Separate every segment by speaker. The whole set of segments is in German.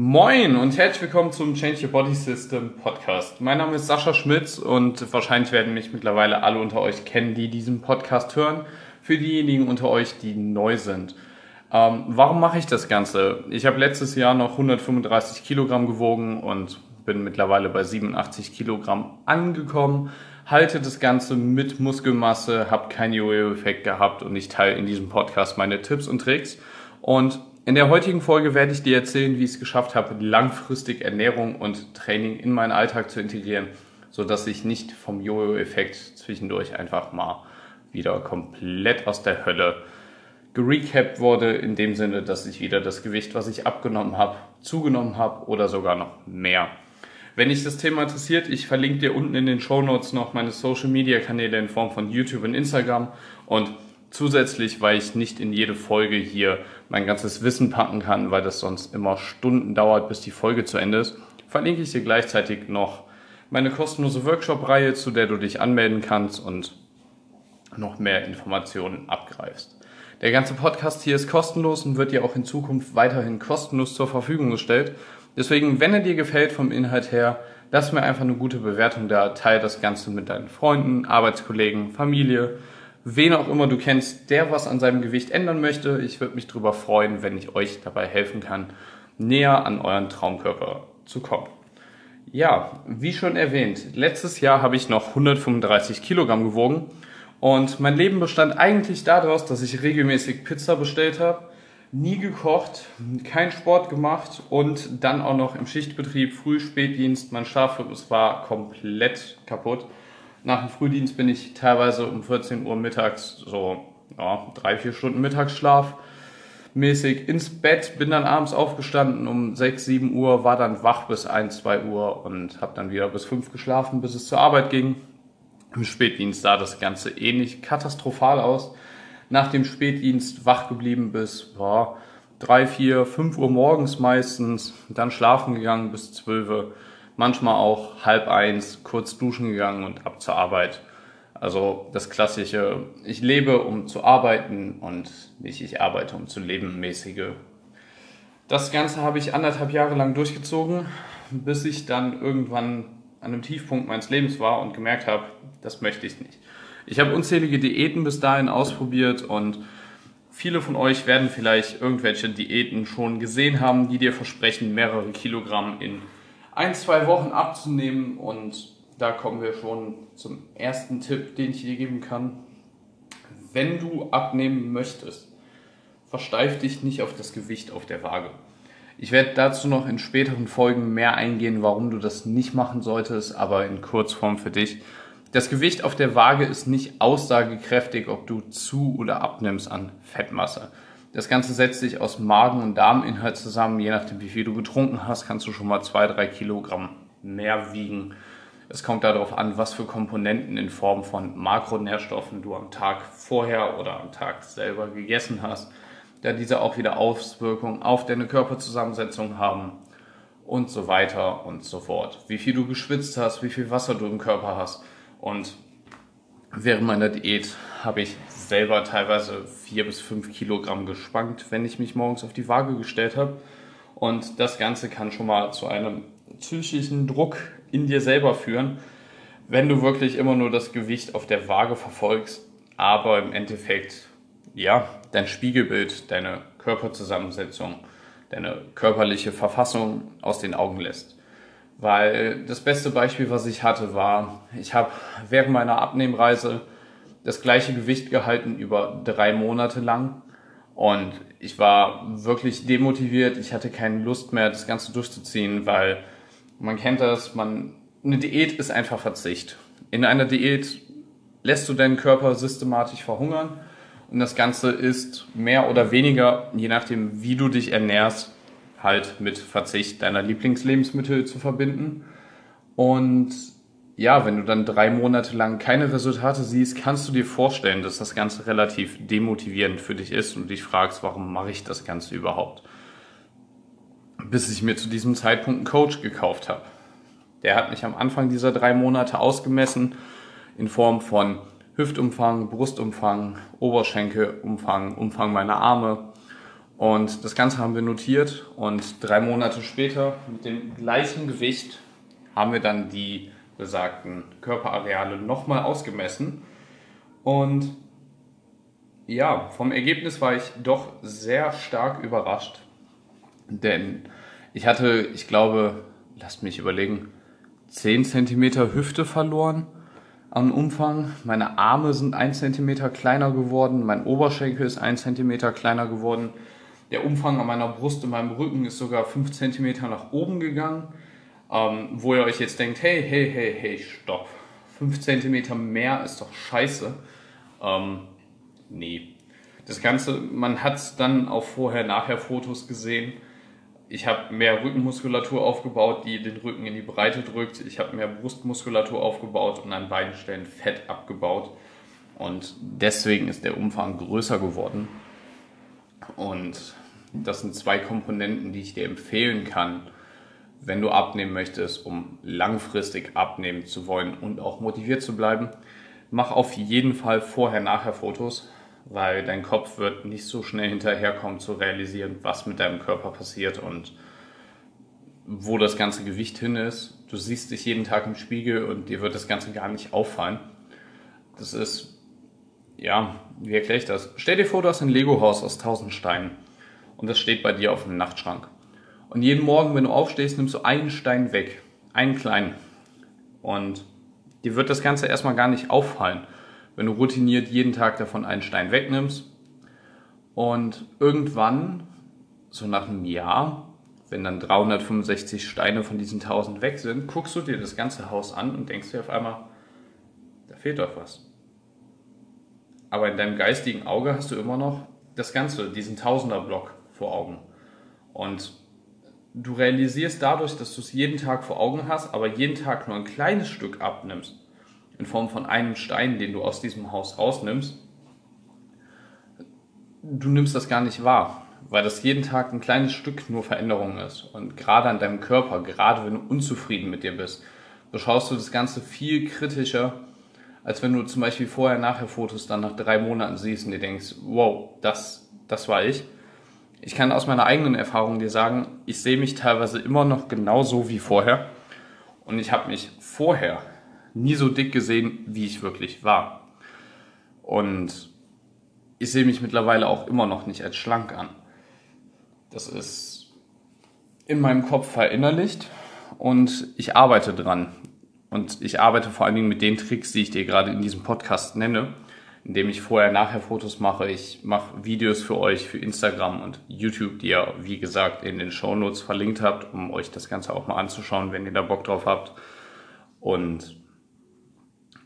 Speaker 1: Moin und herzlich willkommen zum Change Your Body System Podcast. Mein Name ist Sascha Schmitz und wahrscheinlich werden mich mittlerweile alle unter euch kennen, die diesen Podcast hören. Für diejenigen unter euch, die neu sind. Ähm, warum mache ich das Ganze? Ich habe letztes Jahr noch 135 Kilogramm gewogen und bin mittlerweile bei 87 Kilogramm angekommen. Halte das Ganze mit Muskelmasse, habe keinen Jojo-Effekt gehabt und ich teile in diesem Podcast meine Tipps und Tricks. Und in der heutigen Folge werde ich dir erzählen, wie ich es geschafft habe, langfristig Ernährung und Training in meinen Alltag zu integrieren, sodass ich nicht vom Jojo-Effekt zwischendurch einfach mal wieder komplett aus der Hölle gerecapt wurde, in dem Sinne, dass ich wieder das Gewicht, was ich abgenommen habe, zugenommen habe oder sogar noch mehr. Wenn dich das Thema interessiert, ich verlinke dir unten in den Show Notes noch meine Social Media Kanäle in Form von YouTube und Instagram und zusätzlich, weil ich nicht in jede Folge hier mein ganzes Wissen packen kann, weil das sonst immer Stunden dauert, bis die Folge zu Ende ist, verlinke ich dir gleichzeitig noch meine kostenlose Workshop-Reihe, zu der du dich anmelden kannst und noch mehr Informationen abgreifst. Der ganze Podcast hier ist kostenlos und wird dir auch in Zukunft weiterhin kostenlos zur Verfügung gestellt. Deswegen, wenn er dir gefällt vom Inhalt her, lass mir einfach eine gute Bewertung da, teile das Ganze mit deinen Freunden, Arbeitskollegen, Familie, wen auch immer du kennst, der was an seinem Gewicht ändern möchte. Ich würde mich darüber freuen, wenn ich euch dabei helfen kann, näher an euren Traumkörper zu kommen. Ja, wie schon erwähnt, letztes Jahr habe ich noch 135 Kilogramm gewogen und mein Leben bestand eigentlich daraus, dass ich regelmäßig Pizza bestellt habe, nie gekocht, keinen Sport gemacht und dann auch noch im Schichtbetrieb, Früh-, Spätdienst. Mein Schlafrhythmus war komplett kaputt. Nach dem Frühdienst bin ich teilweise um 14 Uhr mittags so ja, drei, vier Stunden Mittagsschlaf mäßig ins Bett, bin dann abends aufgestanden um 6, 7 Uhr, war dann wach bis 1, 2 Uhr und habe dann wieder bis 5 geschlafen, bis es zur Arbeit ging. Im Spätdienst sah das Ganze ähnlich katastrophal aus. Nach dem Spätdienst wach geblieben bis boah, 3, 4, 5 Uhr morgens meistens, dann schlafen gegangen bis 12 Uhr, manchmal auch halb eins, kurz duschen gegangen und ab zur Arbeit. Also das klassische, ich lebe, um zu arbeiten und nicht ich arbeite, um zu leben, mäßige. Das Ganze habe ich anderthalb Jahre lang durchgezogen, bis ich dann irgendwann an einem Tiefpunkt meines Lebens war und gemerkt habe, das möchte ich nicht. Ich habe unzählige Diäten bis dahin ausprobiert und viele von euch werden vielleicht irgendwelche Diäten schon gesehen haben, die dir versprechen, mehrere Kilogramm in ein, zwei Wochen abzunehmen. Und da kommen wir schon zum ersten Tipp, den ich dir geben kann. Wenn du abnehmen möchtest, versteif dich nicht auf das Gewicht auf der Waage. Ich werde dazu noch in späteren Folgen mehr eingehen, warum du das nicht machen solltest, aber in Kurzform für dich. Das Gewicht auf der Waage ist nicht aussagekräftig, ob du zu oder abnimmst an Fettmasse. Das Ganze setzt sich aus Magen- und Darminhalt zusammen. Je nachdem, wie viel du getrunken hast, kannst du schon mal zwei, drei Kilogramm mehr wiegen. Es kommt darauf an, was für Komponenten in Form von Makronährstoffen du am Tag vorher oder am Tag selber gegessen hast da diese auch wieder Auswirkungen auf deine Körperzusammensetzung haben und so weiter und so fort. Wie viel du geschwitzt hast, wie viel Wasser du im Körper hast. Und während meiner Diät habe ich selber teilweise vier bis fünf Kilogramm gespankt, wenn ich mich morgens auf die Waage gestellt habe. Und das Ganze kann schon mal zu einem psychischen Druck in dir selber führen, wenn du wirklich immer nur das Gewicht auf der Waage verfolgst, aber im Endeffekt ja, dein Spiegelbild, deine Körperzusammensetzung, deine körperliche Verfassung aus den Augen lässt. Weil das beste Beispiel, was ich hatte, war, ich habe während meiner Abnehmreise das gleiche Gewicht gehalten über drei Monate lang. Und ich war wirklich demotiviert. Ich hatte keine Lust mehr, das Ganze durchzuziehen, weil man kennt das, man, eine Diät ist einfach Verzicht. In einer Diät lässt du deinen Körper systematisch verhungern und das Ganze ist mehr oder weniger, je nachdem, wie du dich ernährst, halt mit Verzicht deiner Lieblingslebensmittel zu verbinden. Und ja, wenn du dann drei Monate lang keine Resultate siehst, kannst du dir vorstellen, dass das Ganze relativ demotivierend für dich ist und dich fragst, warum mache ich das Ganze überhaupt? Bis ich mir zu diesem Zeitpunkt einen Coach gekauft habe. Der hat mich am Anfang dieser drei Monate ausgemessen in Form von Hüftumfang, Brustumfang, Oberschenkelumfang, Umfang meiner Arme Und das Ganze haben wir notiert und drei Monate später mit dem gleichen Gewicht haben wir dann die besagten Körperareale nochmal ausgemessen. Und ja, vom Ergebnis war ich doch sehr stark überrascht. Denn ich hatte, ich glaube, lasst mich überlegen, 10 cm Hüfte verloren an Umfang. Meine Arme sind 1 cm kleiner geworden, mein Oberschenkel ist 1 cm kleiner geworden. Der Umfang an meiner Brust und meinem Rücken ist sogar 5 cm nach oben gegangen. Ähm, wo ihr euch jetzt denkt, hey, hey, hey, hey, stopp. 5 cm mehr ist doch scheiße. Ähm, nee. Das Ganze, man hat es dann auch vorher-nachher-Fotos gesehen ich habe mehr Rückenmuskulatur aufgebaut, die den Rücken in die Breite drückt. Ich habe mehr Brustmuskulatur aufgebaut und an beiden Stellen Fett abgebaut. Und deswegen ist der Umfang größer geworden. Und das sind zwei Komponenten, die ich dir empfehlen kann, wenn du abnehmen möchtest, um langfristig abnehmen zu wollen und auch motiviert zu bleiben. Mach auf jeden Fall vorher-nachher Fotos weil dein Kopf wird nicht so schnell hinterherkommen zu realisieren, was mit deinem Körper passiert und wo das ganze Gewicht hin ist. Du siehst dich jeden Tag im Spiegel und dir wird das Ganze gar nicht auffallen. Das ist, ja, wie erkläre ich das? Stell dir vor, du hast ein Lego-Haus aus tausend Steinen und das steht bei dir auf dem Nachtschrank. Und jeden Morgen, wenn du aufstehst, nimmst du einen Stein weg, einen kleinen. Und dir wird das Ganze erstmal gar nicht auffallen wenn du routiniert jeden Tag davon einen Stein wegnimmst und irgendwann, so nach einem Jahr, wenn dann 365 Steine von diesen 1000 weg sind, guckst du dir das ganze Haus an und denkst dir auf einmal, da fehlt doch was. Aber in deinem geistigen Auge hast du immer noch das Ganze, diesen Tausender-Block vor Augen. Und du realisierst dadurch, dass du es jeden Tag vor Augen hast, aber jeden Tag nur ein kleines Stück abnimmst, in Form von einem Stein, den du aus diesem Haus rausnimmst, du nimmst das gar nicht wahr, weil das jeden Tag ein kleines Stück nur Veränderung ist. Und gerade an deinem Körper, gerade wenn du unzufrieden mit dir bist, beschaust du das Ganze viel kritischer, als wenn du zum Beispiel vorher-nachher Fotos dann nach drei Monaten siehst und dir denkst, wow, das, das war ich. Ich kann aus meiner eigenen Erfahrung dir sagen, ich sehe mich teilweise immer noch genauso wie vorher. Und ich habe mich vorher nie so dick gesehen, wie ich wirklich war. Und ich sehe mich mittlerweile auch immer noch nicht als schlank an. Das ist in meinem Kopf verinnerlicht und ich arbeite dran. Und ich arbeite vor allen Dingen mit den Tricks, die ich dir gerade in diesem Podcast nenne, indem ich vorher nachher Fotos mache. Ich mache Videos für euch für Instagram und YouTube, die ihr, wie gesagt, in den Show Notes verlinkt habt, um euch das Ganze auch mal anzuschauen, wenn ihr da Bock drauf habt. Und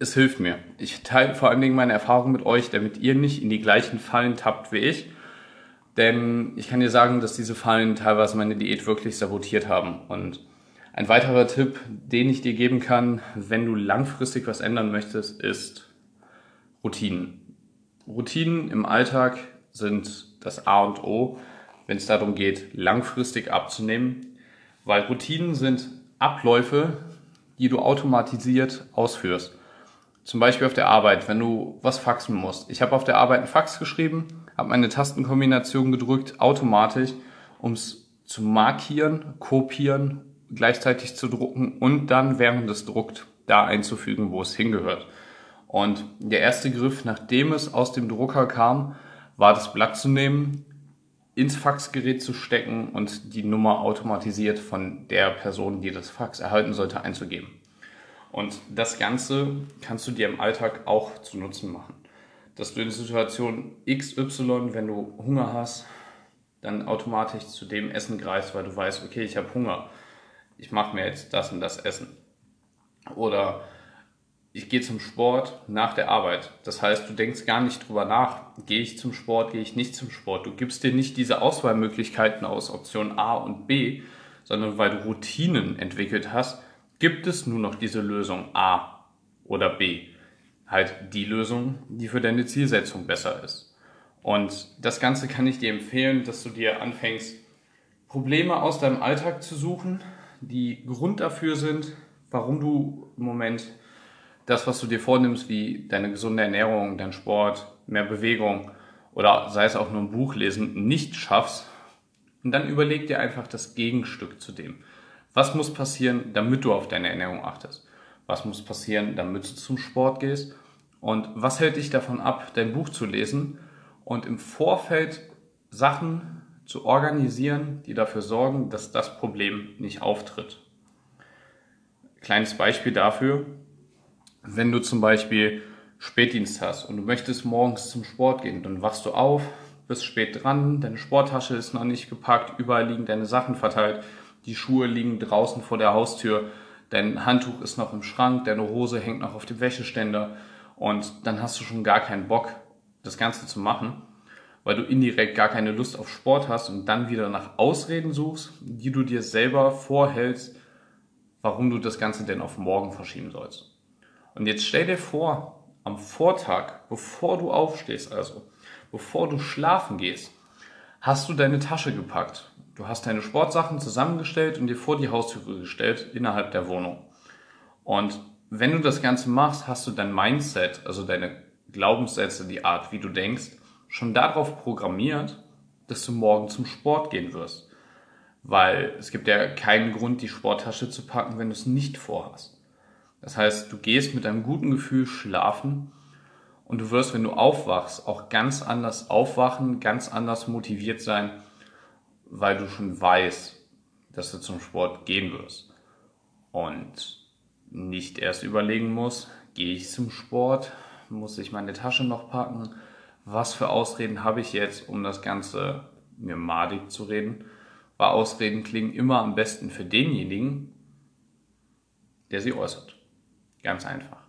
Speaker 1: es hilft mir. Ich teile vor allen Dingen meine Erfahrung mit euch, damit ihr nicht in die gleichen Fallen tappt wie ich. Denn ich kann dir sagen, dass diese Fallen teilweise meine Diät wirklich sabotiert haben. Und ein weiterer Tipp, den ich dir geben kann, wenn du langfristig was ändern möchtest, ist Routinen. Routinen im Alltag sind das A und O, wenn es darum geht, langfristig abzunehmen. Weil Routinen sind Abläufe, die du automatisiert ausführst. Zum Beispiel auf der Arbeit, wenn du was faxen musst. Ich habe auf der Arbeit einen Fax geschrieben, habe meine Tastenkombination gedrückt, automatisch, um es zu markieren, kopieren, gleichzeitig zu drucken und dann während es druckt da einzufügen, wo es hingehört. Und der erste Griff, nachdem es aus dem Drucker kam, war das Blatt zu nehmen, ins Faxgerät zu stecken und die Nummer automatisiert von der Person, die das Fax erhalten sollte, einzugeben. Und das Ganze kannst du dir im Alltag auch zu Nutzen machen. Dass du in Situation XY, wenn du Hunger hast, dann automatisch zu dem Essen greifst, weil du weißt, okay, ich habe Hunger. Ich mache mir jetzt das und das Essen. Oder ich gehe zum Sport nach der Arbeit. Das heißt, du denkst gar nicht drüber nach, gehe ich zum Sport, gehe ich nicht zum Sport. Du gibst dir nicht diese Auswahlmöglichkeiten aus Option A und B, sondern weil du Routinen entwickelt hast, gibt es nur noch diese Lösung A oder B. Halt die Lösung, die für deine Zielsetzung besser ist. Und das Ganze kann ich dir empfehlen, dass du dir anfängst, Probleme aus deinem Alltag zu suchen, die Grund dafür sind, warum du im Moment das, was du dir vornimmst, wie deine gesunde Ernährung, dein Sport, mehr Bewegung oder sei es auch nur ein Buch lesen, nicht schaffst, und dann überleg dir einfach das Gegenstück zu dem. Was muss passieren, damit du auf deine Ernährung achtest? Was muss passieren, damit du zum Sport gehst? Und was hält dich davon ab, dein Buch zu lesen und im Vorfeld Sachen zu organisieren, die dafür sorgen, dass das Problem nicht auftritt? Kleines Beispiel dafür, wenn du zum Beispiel Spätdienst hast und du möchtest morgens zum Sport gehen, dann wachst du auf, bist spät dran, deine Sporttasche ist noch nicht gepackt, überall liegen deine Sachen verteilt, die Schuhe liegen draußen vor der Haustür, dein Handtuch ist noch im Schrank, deine Hose hängt noch auf dem Wäscheständer und dann hast du schon gar keinen Bock, das Ganze zu machen, weil du indirekt gar keine Lust auf Sport hast und dann wieder nach Ausreden suchst, die du dir selber vorhältst, warum du das Ganze denn auf morgen verschieben sollst. Und jetzt stell dir vor, am Vortag, bevor du aufstehst, also bevor du schlafen gehst, hast du deine Tasche gepackt. Du hast deine Sportsachen zusammengestellt und dir vor die Haustüre gestellt innerhalb der Wohnung. Und wenn du das Ganze machst, hast du dein Mindset, also deine Glaubenssätze, die Art, wie du denkst, schon darauf programmiert, dass du morgen zum Sport gehen wirst. Weil es gibt ja keinen Grund, die Sporttasche zu packen, wenn du es nicht vorhast. Das heißt, du gehst mit einem guten Gefühl schlafen und du wirst, wenn du aufwachst, auch ganz anders aufwachen, ganz anders motiviert sein, weil du schon weißt, dass du zum Sport gehen wirst. Und nicht erst überlegen musst, gehe ich zum Sport, muss ich meine Tasche noch packen, was für Ausreden habe ich jetzt, um das Ganze mir madig zu reden. Weil Ausreden klingen immer am besten für denjenigen, der sie äußert. Ganz einfach.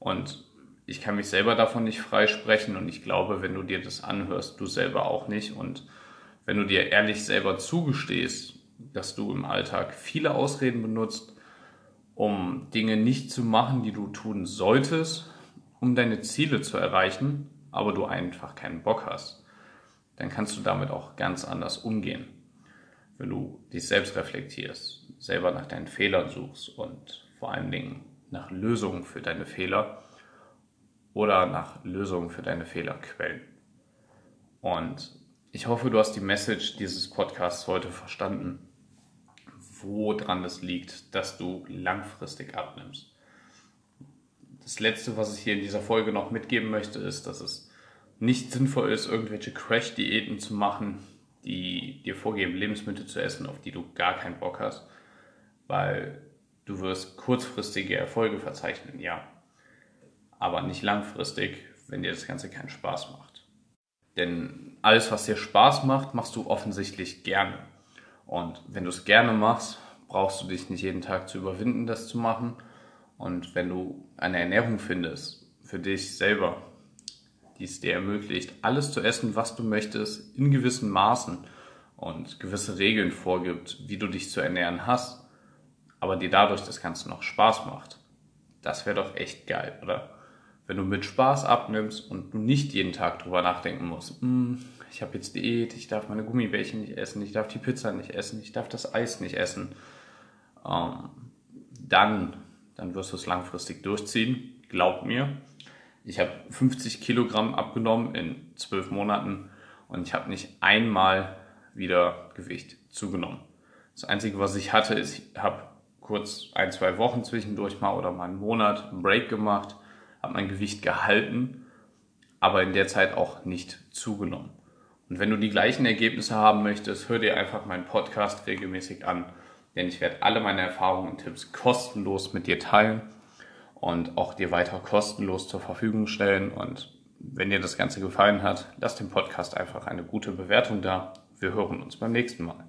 Speaker 1: Und ich kann mich selber davon nicht freisprechen und ich glaube, wenn du dir das anhörst, du selber auch nicht. Und wenn du dir ehrlich selber zugestehst, dass du im Alltag viele Ausreden benutzt, um Dinge nicht zu machen, die du tun solltest, um deine Ziele zu erreichen, aber du einfach keinen Bock hast, dann kannst du damit auch ganz anders umgehen. Wenn du dich selbst reflektierst, selber nach deinen Fehlern suchst und vor allen Dingen nach Lösungen für deine Fehler oder nach Lösungen für deine Fehlerquellen. Und ich hoffe, du hast die Message dieses Podcasts heute verstanden, woran es liegt, dass du langfristig abnimmst. Das Letzte, was ich hier in dieser Folge noch mitgeben möchte, ist, dass es nicht sinnvoll ist, irgendwelche Crash-Diäten zu machen, die dir vorgeben, Lebensmittel zu essen, auf die du gar keinen Bock hast, weil Du wirst kurzfristige Erfolge verzeichnen, ja. Aber nicht langfristig, wenn dir das Ganze keinen Spaß macht. Denn alles, was dir Spaß macht, machst du offensichtlich gerne. Und wenn du es gerne machst, brauchst du dich nicht jeden Tag zu überwinden, das zu machen. Und wenn du eine Ernährung findest, für dich selber, die es dir ermöglicht, alles zu essen, was du möchtest, in gewissen Maßen und gewisse Regeln vorgibt, wie du dich zu ernähren hast, aber dir dadurch das Ganze noch Spaß macht. Das wäre doch echt geil, oder? Wenn du mit Spaß abnimmst und du nicht jeden Tag drüber nachdenken musst, hm, ich habe jetzt Diät, ich darf meine Gummibärchen nicht essen, ich darf die Pizza nicht essen, ich darf das Eis nicht essen, ähm, dann, dann wirst du es langfristig durchziehen. Glaub mir, ich habe 50 Kilogramm abgenommen in zwölf Monaten und ich habe nicht einmal wieder Gewicht zugenommen. Das Einzige, was ich hatte, ist, ich habe kurz ein, zwei Wochen zwischendurch mal oder mal einen Monat einen Break gemacht, habe mein Gewicht gehalten, aber in der Zeit auch nicht zugenommen. Und wenn du die gleichen Ergebnisse haben möchtest, hör dir einfach meinen Podcast regelmäßig an, denn ich werde alle meine Erfahrungen und Tipps kostenlos mit dir teilen und auch dir weiter kostenlos zur Verfügung stellen. Und wenn dir das Ganze gefallen hat, lass dem Podcast einfach eine gute Bewertung da. Wir hören uns beim nächsten Mal.